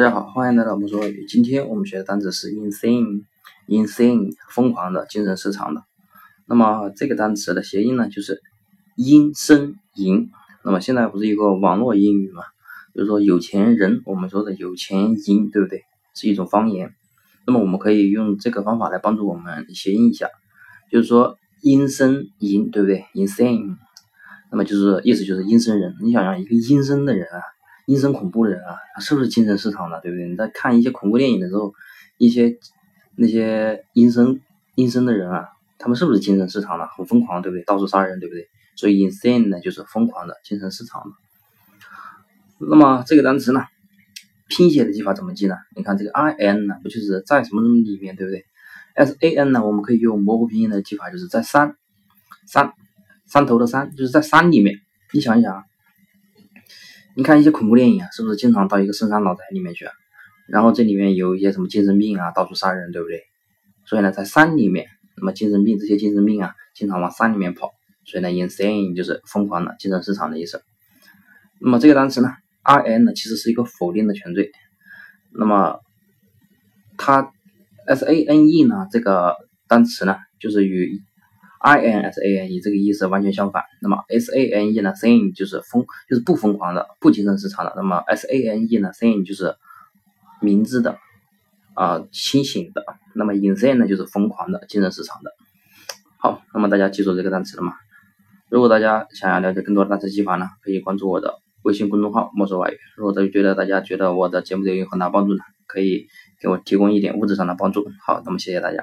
大家好，欢迎来到魔术外语。今天我们学的单词是 insane，insane 疯狂的，精神失常的。那么这个单词的谐音呢，就是阴声淫。那么现在不是一个网络英语嘛，就是说有钱人，我们说的有钱淫，对不对？是一种方言。那么我们可以用这个方法来帮助我们谐音一下，就是说阴声淫，对不对？insane，那么就是意思就是阴森人。你想想一个阴森的人啊。阴森恐怖的人啊，他是不是精神失常的，对不对？你在看一些恐怖电影的时候，一些那些阴森阴森的人啊，他们是不是精神失常的，很疯狂，对不对？到处杀人，对不对？所以 insane 呢就是疯狂的，精神失常的。那么这个单词呢，拼写的记法怎么记呢？你看这个 i n 呢，不就是在什么什么里面，对不对？s a n 呢，我们可以用模糊拼音的记法，就是在山山山头的山，就是在山里面。你想一想。你看一些恐怖电影啊，是不是经常到一个深山老宅里面去啊？然后这里面有一些什么精神病啊，到处杀人，对不对？所以呢，在山里面，那么精神病这些精神病啊，经常往山里面跑，所以呢，insane 就是疯狂的、精神失常的意思。那么这个单词呢，i n 呢，其实是一个否定的前缀。那么它 s a n e 呢，这个单词呢，就是与 i n s a n e 这个意思完全相反。那么 s a n e 呢？sane 就是疯，就是不疯狂的，不精神失常的。那么 s a n e 呢？sane 就是明智的，啊，清醒的。那么 insane 呢，就是疯狂的，精神失常的。好，那么大家记住这个单词了吗？如果大家想要了解更多的单词记法呢，可以关注我的微信公众号“墨说外语”。如果大家觉得大家觉得我的节目对有很大帮助呢，可以给我提供一点物质上的帮助。好，那么谢谢大家。